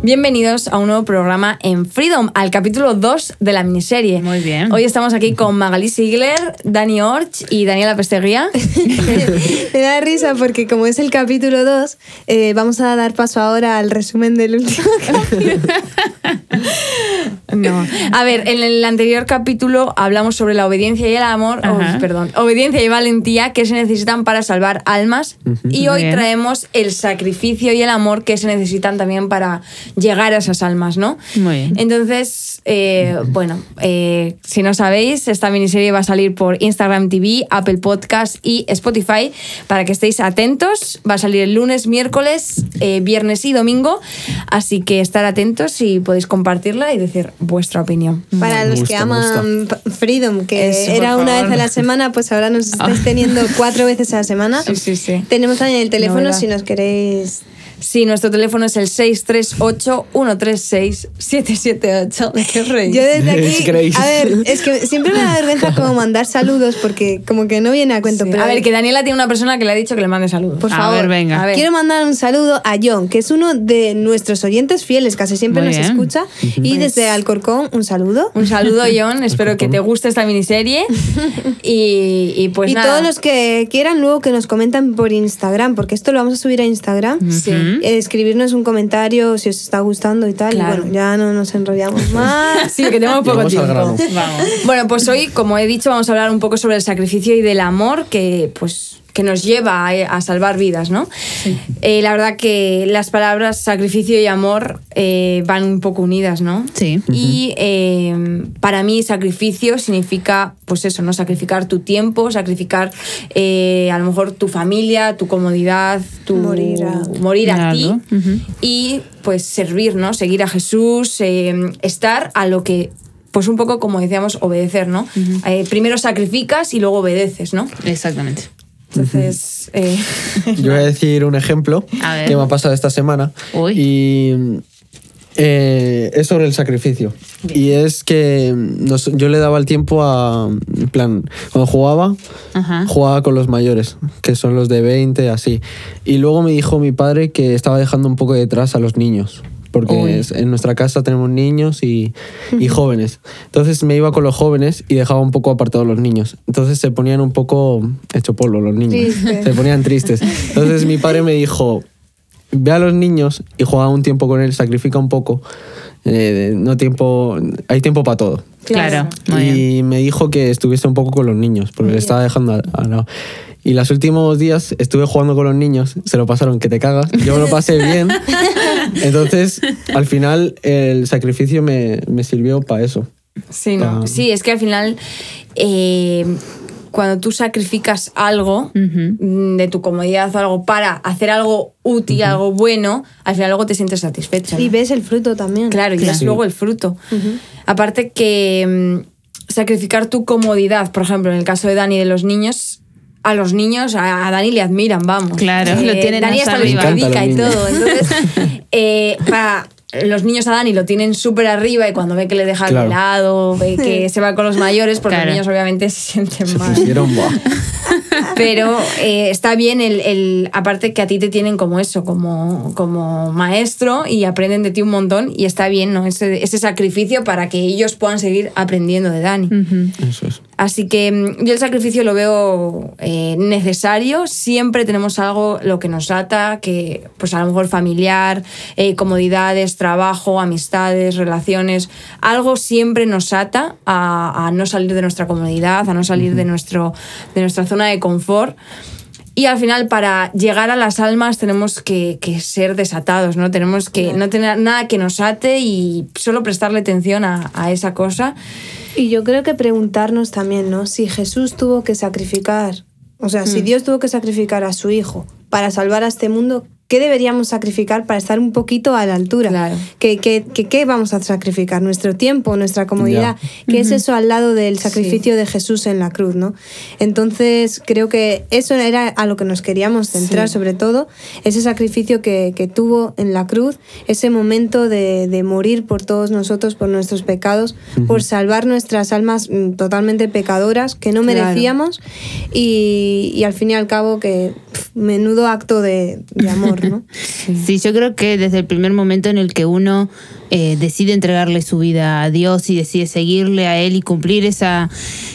Bienvenidos a un nuevo programa en Freedom, al capítulo 2 de la miniserie. Muy bien. Hoy estamos aquí con Magali Sigler, Dani Orch y Daniela Pesteguía. Me da risa porque como es el capítulo 2, eh, vamos a dar paso ahora al resumen del último capítulo. No. A ver, en el anterior capítulo hablamos sobre la obediencia y el amor, oh, perdón, obediencia y valentía que se necesitan para salvar almas. Y Muy hoy bien. traemos el sacrificio y el amor que se necesitan también para llegar a esas almas, ¿no? Muy bien. Entonces, eh, bueno, eh, si no sabéis, esta miniserie va a salir por Instagram TV, Apple Podcast y Spotify para que estéis atentos. Va a salir el lunes, miércoles, eh, viernes y domingo. Así que estar atentos y podéis compartirla y decir vuestra opinión. Para Me los gusta, que aman Freedom, que Eso, era una favor. vez a la semana, pues ahora nos estáis teniendo cuatro veces a la semana. Sí, sí, sí. Tenemos también el teléfono si nos queréis. Sí, nuestro teléfono es el 638-136-778. ¿De qué reís? Yo desde Es aquí. A ver, es que siempre me da vergüenza como mandar saludos porque como que no viene a cuento. Sí. Pero A ver, que Daniela tiene una persona que le ha dicho que le mande saludos. Por A favor, ver, venga. A ver. Quiero mandar un saludo a John, que es uno de nuestros oyentes fieles, casi siempre Muy nos bien. escucha. Y desde Alcorcón, un saludo. Un saludo, John. Espero que te guste esta miniserie. Y, y pues y nada. todos los que quieran luego que nos comentan por Instagram, porque esto lo vamos a subir a Instagram. Sí. Eh, escribirnos un comentario si os está gustando y tal. Claro. Y bueno, ya no nos enrollamos más. Sí, que tenemos poco tiempo. Vamos. Bueno, pues hoy, como he dicho, vamos a hablar un poco sobre el sacrificio y del amor que, pues, que nos lleva a, a salvar vidas, ¿no? Eh, la verdad que las palabras sacrificio y amor eh, van un poco unidas, ¿no? Sí. Y eh, para mí sacrificio significa, pues eso, ¿no? Sacrificar tu tiempo, sacrificar eh, a lo mejor tu familia, tu comodidad, tu Morir a- morir a Claro. ti y pues servir, ¿no? Seguir a Jesús, eh, estar a lo que, pues un poco como decíamos, obedecer, ¿no? Eh, primero sacrificas y luego obedeces, ¿no? Exactamente. Entonces, eh, Yo voy a decir un ejemplo que me ha pasado esta semana. Uy. Y eh, es sobre el sacrificio. Y es que nos- yo le daba el tiempo a. En plan, cuando jugaba, Ajá. jugaba con los mayores, que son los de 20, así. Y luego me dijo mi padre que estaba dejando un poco detrás a los niños. Porque Uy. es- en nuestra casa tenemos niños y, y jóvenes. Entonces me iba con los jóvenes y dejaba un poco apartados los niños. Entonces se ponían un poco hecho polvo los niños. Se ponían tristes. Entonces mi padre me dijo, ve a los niños y juega un tiempo con él, sacrifica un poco. Eh, no tiempo, hay tiempo para todo. Claro. Muy bien. Y me dijo que estuviese un poco con los niños, porque le estaba dejando al al lado. Y los últimos días estuve jugando con los niños, se lo pasaron que te cagas, yo me lo pasé bien. Entonces, al final, el sacrificio me, me sirvió para eso. sí, ¿no? Sí, es que al final, eh, cuando tú sacrificas algo mm, de tu comodidad o algo para hacer algo útil, algo bueno, al final luego te sientes satisfecho. ¿no? y ves el fruto también. Claro, y es Sí. luego el fruto. Aparte que mm, sacrificar tu comodidad, por ejemplo, en el caso de Dani y de los niños, a los niños, a, a Dani le admiran, vamos. Eh, Claro, lo tienen Dani hasta predica y todo. Entonces, eh, para los niños a Dani lo tienen súper arriba y cuando ve que le dejan Claro. de lado, ve que se va con los mayores, porque Claro. los niños obviamente se sienten Se mal. pusieron. Pero eh, está bien, el, el- aparte que a ti te tienen como eso, como, como maestro y aprenden de ti un montón y está bien, ¿no? Ese, ese sacrificio para que ellos puedan seguir aprendiendo de Dani. Eso es. Así que mm, yo el sacrificio lo veo eh, necesario. Siempre tenemos algo lo que nos ata, que pues a lo mejor familiar, eh, comodidades, trabajo, amistades, relaciones. Algo siempre nos ata a, a no salir de nuestra comodidad, a no salir de, nuestro, de nuestra zona de confort. Y al final, para llegar a las almas, tenemos que, que ser desatados, ¿no? Tenemos que no tener nada que nos ate y solo prestarle atención a, a esa cosa. Y yo creo que preguntarnos también, ¿no? Si Jesús tuvo que sacrificar, o sea, Mm. si Dios tuvo que sacrificar a su hijo para salvar a este mundo, ¿qué deberíamos sacrificar para estar un poquito a la altura? Claro. ¿Qué, qué, qué- qué vamos a sacrificar? ¿Nuestro tiempo, nuestra comodidad? ¿Qué es eso al lado del sacrificio de Jesús en la cruz, no? Entonces, creo que eso era a lo que nos queríamos centrar, Sí. sobre todo, ese sacrificio que, que tuvo en la cruz, ese momento de, de morir por todos nosotros, por nuestros pecados, por salvar nuestras almas mm, totalmente pecadoras que no Claro. merecíamos y, y al fin y al cabo que menudo acto de, amor, ¿no? Sí, yo creo que desde el primer momento en el que uno eh, decide entregarle su vida a Dios y decide seguirle a Él y cumplir esa,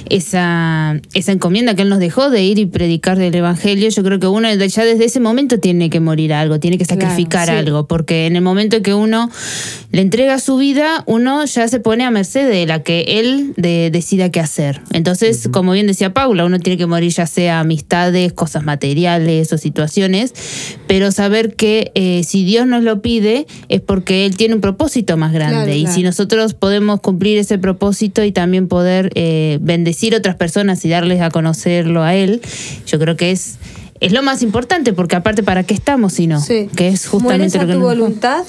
esa, esa encomienda que Él nos dejó de ir y predicar del Evangelio, yo creo que uno ya desde ese momento tiene que morir algo, tiene que sacrificar Claro, sí. algo, porque en el momento en que uno le entrega su vida, uno ya se pone a merced de la que Él de- decida qué hacer. Entonces, como bien decía Paula, uno tiene que morir ya sea amistades, cosas materiales o situaciones, pero saber que eh, si Dios nos lo pide es porque Él tiene un propósito más grande. Claro, y claro. si nosotros podemos cumplir ese propósito y también poder eh, bendecir a otras personas y darles a conocerlo a Él, yo creo que es... Es lo más importante, porque aparte, ¿para qué estamos si no? Sí. Que es justamente Mueres lo que tu nos- voluntad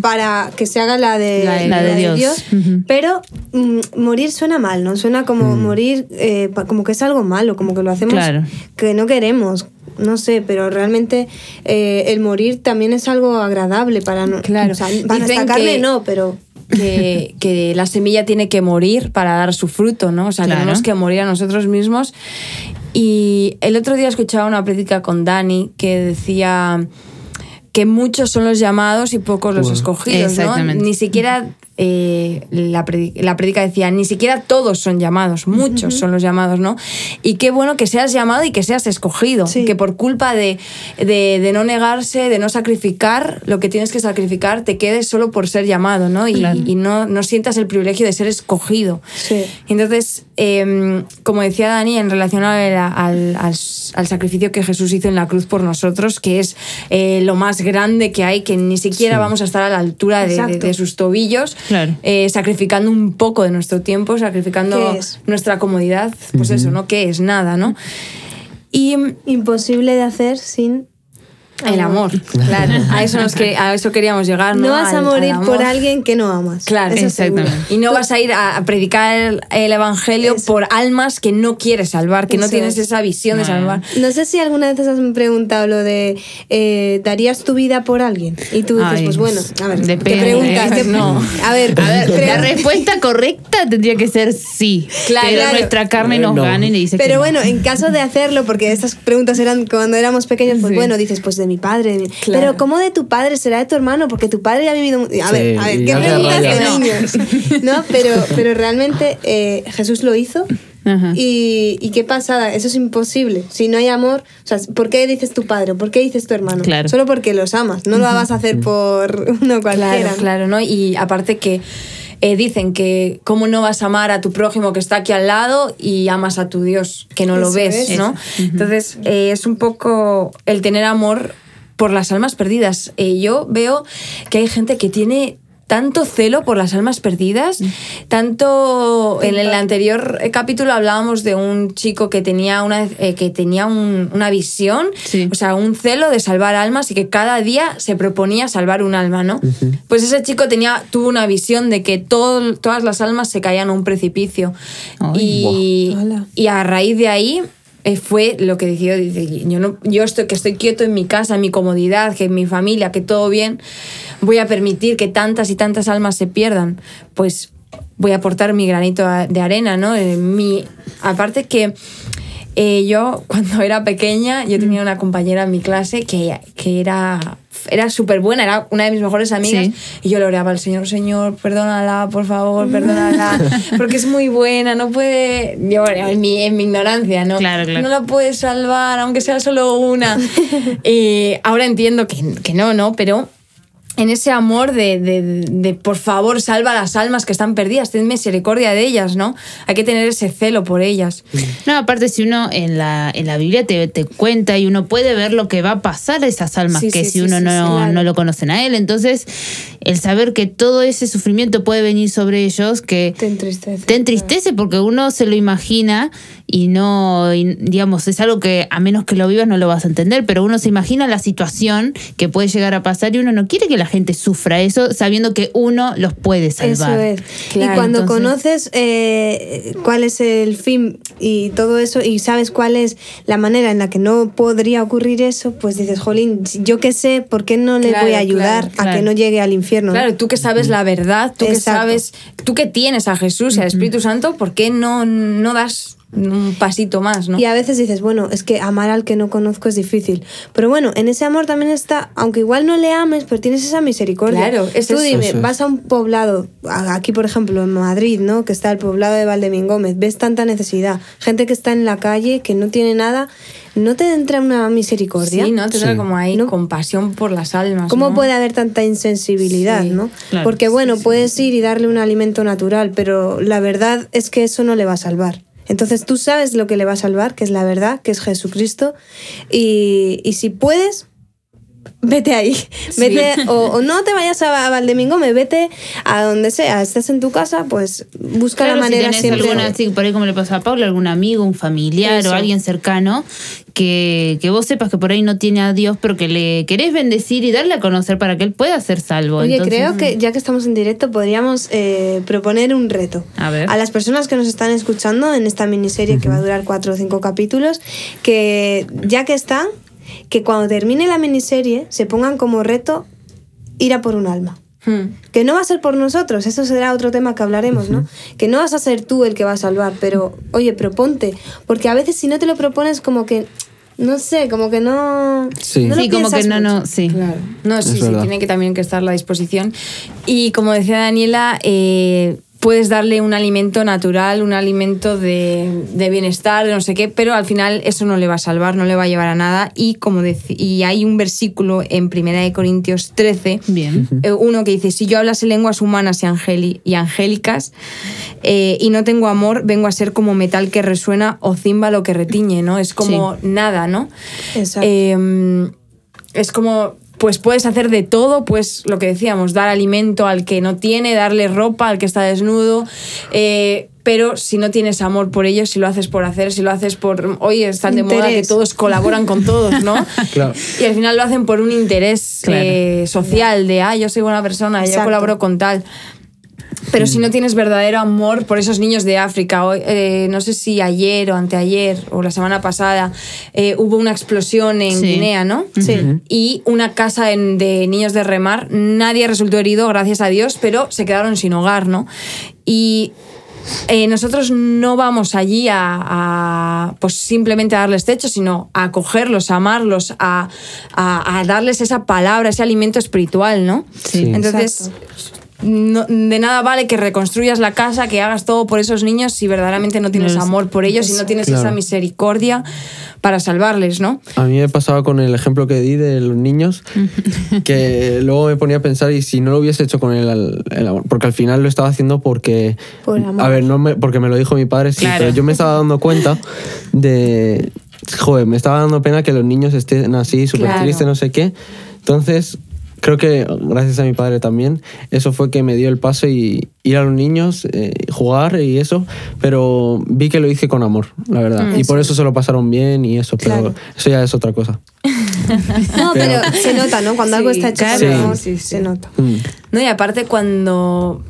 para que se haga la de, La de- la de Dios. Ujú. Pero mm, morir suena mal, ¿no? Suena como morir, eh, como que es algo malo, como que lo hacemos Claro. que no queremos. No sé, pero realmente eh, el morir también es algo agradable para no, Claro. o sea, para Dicen carne que- no, pero que, que la semilla tiene que morir para dar su fruto, ¿no? O sea, Claro. tenemos que morir a nosotros mismos. Y el otro día escuchaba una prédica con Dani que decía que muchos son los llamados y pocos los escogidos, ¿no? Ni siquiera eh, la, predi- la prédica decía, ni siquiera todos son llamados, muchos son los llamados, ¿no? Y qué bueno que seas llamado y que seas escogido, Sí. que por culpa de, de, de no negarse, de no sacrificar lo que tienes que sacrificar, te quedes solo por ser llamado, ¿no? Y, Claro. y no, no sientas el privilegio de ser escogido. Sí. Entonces, eh, como decía Dani, en relación al, al- al- al sacrificio que Jesús hizo en la cruz por nosotros, que es eh, lo más grande que hay, que ni siquiera vamos a estar a la altura de, de- Exacto. de sus tobillos, Claro. eh, sacrificando un poco de nuestro tiempo, sacrificando nuestra comodidad, pues eso, ¿no? ¿Qué es? Nada, ¿no? Y imposible de hacer sin el amor, claro, a eso, nos que- a eso queríamos llegar, ¿no? No vas a Al- al morir por alguien que no amas. Claro, Eso seguro. exactamente. Y no vas a ir a, a predicar el, el evangelio Eso. por almas que no quieres salvar, que no tienes es. esa visión de salvar. No sé si alguna vez has preguntado lo de eh, ¿darías tu vida por alguien? Y tú dices, Ay, pues bueno, a ver, depende, te preguntas. ¿eh? te- No. A ver, A ver, pre- la respuesta correcta tendría que ser sí. Claro, pero claro. nuestra carne nos No. gana y dice que pero no. bueno, en caso de hacerlo, porque estas preguntas eran cuando éramos pequeños, pues Sí. bueno, dices, pues de mi padre. de mi- Claro. Pero ¿cómo de tu padre? ¿Será de tu hermano? Porque tu padre ya ha vivido... A ver, Sí, a ver, ¿qué preguntas de niños? ¿No? Pero, pero realmente eh, Jesús lo hizo. Ajá. Y, y qué pasada, eso es imposible. Si no hay amor, o sea, ¿por qué dices tu padre? ¿Por qué dices tu hermano? Claro. Solo porque los amas, no lo vas a hacer por uno cualquiera. Claro, claro, ¿no? Y aparte que eh, dicen que cómo no vas a amar a tu prójimo que está aquí al lado y amas a tu Dios, que no lo ves, es. ¿no? Entonces, eh, es un poco el tener amor por las almas perdidas. Eh, yo veo que hay gente que tiene tanto celo por las almas perdidas, tanto en el anterior eh, capítulo hablábamos de un chico que tenía una, eh, que tenía un- una visión, Sí. o sea, un celo de salvar almas y que cada día se proponía salvar un alma, ¿no? Pues ese chico tenía, tuvo una visión de que todo- todas las almas se caían a un precipicio. Y, y a raíz de ahí eh, fue lo que decidió, yo, no, yo estoy, que estoy quieto en mi casa, en mi comodidad, que en mi familia, que todo bien, voy a permitir que tantas y tantas almas se pierdan. Pues voy a aportar mi granito de arena, ¿no? Eh, mi, aparte que eh, yo cuando era pequeña, yo tenía una compañera en mi clase que, que era, era súper buena, era una de mis mejores amigas. Sí. Y yo le oraba al Señor, Señor, perdónala, por favor, perdónala, porque es muy buena, no puede, yo en mi, en mi ignorancia, ¿no? Claro, claro. No la puedes salvar, aunque sea solo una. y ahora entiendo que, que no, ¿no? Pero en ese amor de, de, de, por favor, salva las almas que están perdidas, ten misericordia de ellas, ¿no? Hay que tener ese celo por ellas. No, aparte si uno en la, en la Biblia te, te cuenta y uno puede ver lo que va a pasar a esas almas Sí, que sí, si sí, uno sí, no, sí, claro. no lo conocen a él. Entonces, el saber que todo ese sufrimiento puede venir sobre ellos, que Te entristece. te entristece porque uno se lo imagina y no, y, digamos, es algo que a menos que lo vivas no lo vas a entender, pero uno se imagina la situación que puede llegar a pasar y uno no quiere que la gente sufra eso sabiendo que uno los puede salvar. Eso es. Claro, y cuando entonces- conoces eh, cuál es el fin y todo eso y sabes cuál es la manera en la que no podría ocurrir eso, pues dices, jolín, yo qué sé, ¿por qué no le Claro, voy a ayudar claro, a claro. que no llegue al infierno? Claro, tú que sabes la verdad, tú que sabes, tú que tienes a Jesús y al Espíritu Santo, ¿por qué no, no das un pasito más, ¿no? Y a veces dices, bueno, es que amar al que no conozco es difícil. Pero bueno, en ese amor también está, aunque igual no le ames, pero tienes esa misericordia. Claro, es Tú eso. dime, Eso es. vas a un poblado, aquí por ejemplo en Madrid, ¿no? Que está el poblado de Valdemín Gómez, ves tanta necesidad, gente que está en la calle, que no tiene nada, ¿no te entra una misericordia? Sí, ¿no? Te Sí. como ahí No. compasión por las almas. ¿Cómo ¿no? puede haber tanta insensibilidad, Sí, no? claro. Porque bueno, puedes ir y darle un alimento natural, pero la verdad es que eso no le va a salvar. Entonces tú sabes lo que le va a salvar, que es la verdad, que es Jesucristo, y, y si puedes, vete ahí. Sí. Vete, o, o no te vayas a, a Valdemingome, vete a donde sea. Estés en tu casa, pues busca Claro, la manera si siempre. alguna, sí, por ahí como le pasó a Paula, algún amigo, un familiar Eso. o alguien cercano, que, que vos sepas que por ahí no tiene a Dios, pero que le querés bendecir y darle a conocer para que él pueda ser salvo. Oye, Entonces, creo que ya que estamos en directo podríamos eh, proponer un reto. A ver. las personas que nos están escuchando en esta miniserie que va a durar cuatro o cinco capítulos, que ya que están, que cuando termine la miniserie se pongan como reto ir a por un alma. Hmm. Que no va a ser por nosotros, eso será otro tema que hablaremos, ¿no? Que no vas a ser tú el que va a salvar, pero oye, proponte, porque a veces si no te lo propones como que, no sé, como que no... Sí. no lo sí, como que no, mucho. no, sí. Claro. No, sí, sí, tiene que también que estar a la disposición. Y como decía Daniela, eh, puedes darle un alimento natural, un alimento de, de bienestar, de no sé qué, pero al final eso no le va a salvar, no le va a llevar a nada. Y como y hay un versículo en 1 de Corintios 13, Bien. eh, uno que dice, si yo hablase lenguas humanas y, angeli- y angélicas eh, y no tengo amor, vengo a ser como metal que resuena o címbalo que retiñe, ¿no? Es como nada, ¿no? Exacto. Eh, es como, pues puedes hacer de todo, pues lo que decíamos, dar alimento al que no tiene, darle ropa al que está desnudo, eh, pero si no tienes amor por ellos, si lo haces por hacer, si lo haces por, oye, están de moda que todos colaboran con todos, ¿no? Claro. Y al final lo hacen por un interés Claro. eh, social, de, ah, yo soy buena persona, yo Exacto. colaboro con tal. Pero si no tienes verdadero amor por esos niños de África, hoy, eh, no sé si ayer o anteayer o la semana pasada eh, hubo una explosión en Sí. Guinea, ¿no? Sí. Y una casa en- de niños de remar, nadie resultó herido, gracias a Dios, pero se quedaron sin hogar, ¿no? Y eh, nosotros no vamos allí a, a, pues simplemente a darles techo, sino a acogerlos, a amarlos, a, a- a darles esa palabra, ese alimento espiritual, ¿no? Sí. Entonces, no- de nada vale que reconstruyas la casa, que hagas todo por esos niños si verdaderamente no tienes No amor por ellos, si no tienes Claro. esa misericordia para salvarles, ¿no? A mí me pasaba con el ejemplo que di de los niños, que luego me ponía a pensar y si no lo hubiese hecho con el, el amor, porque al final lo estaba haciendo porque, Por amor. a ver, no me- porque me lo dijo mi padre, sí, Claro. pero yo me estaba dando cuenta de, joder, me estaba dando pena que los niños estén así, súper Claro. tristes, no sé qué. Entonces, creo que gracias a mi padre también, eso fue que me dio el paso y ir a los niños, eh, jugar y eso, pero vi que lo hice con amor, la verdad. y por eso se lo pasaron bien y eso, pero Claro. eso ya es otra cosa. No, pero, se nota, ¿no? Cuando Sí, algo está hecho claro. con amor, Sí, sí, sí. se nota. Mm. No, y aparte cuando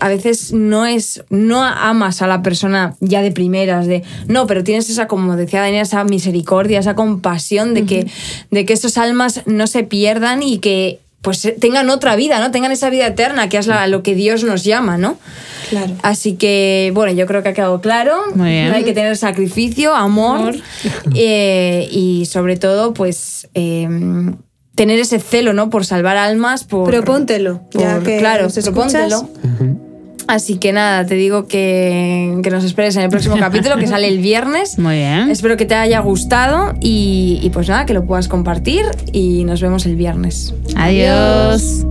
a veces no es no amas a la persona ya de primeras de no pero tienes esa como decía Daniela esa misericordia esa compasión de que de que esas almas no se pierdan y que pues tengan otra vida no tengan esa vida eterna que es la- lo que Dios nos llama no Claro. Así que, bueno, yo creo que ha quedado claro. Muy bien. Hay que tener sacrificio, amor, Amor. eh, y sobre todo, pues, eh, tener ese celo, ¿no? Por salvar almas, por... Propóntelo, ya por- que claro, nos escuchas. propóntelo. Así que nada, te digo que, que nos esperes en el próximo capítulo que sale el viernes. Muy bien. Espero que te haya gustado y, y pues nada, que lo puedas compartir y nos vemos el viernes. Adiós.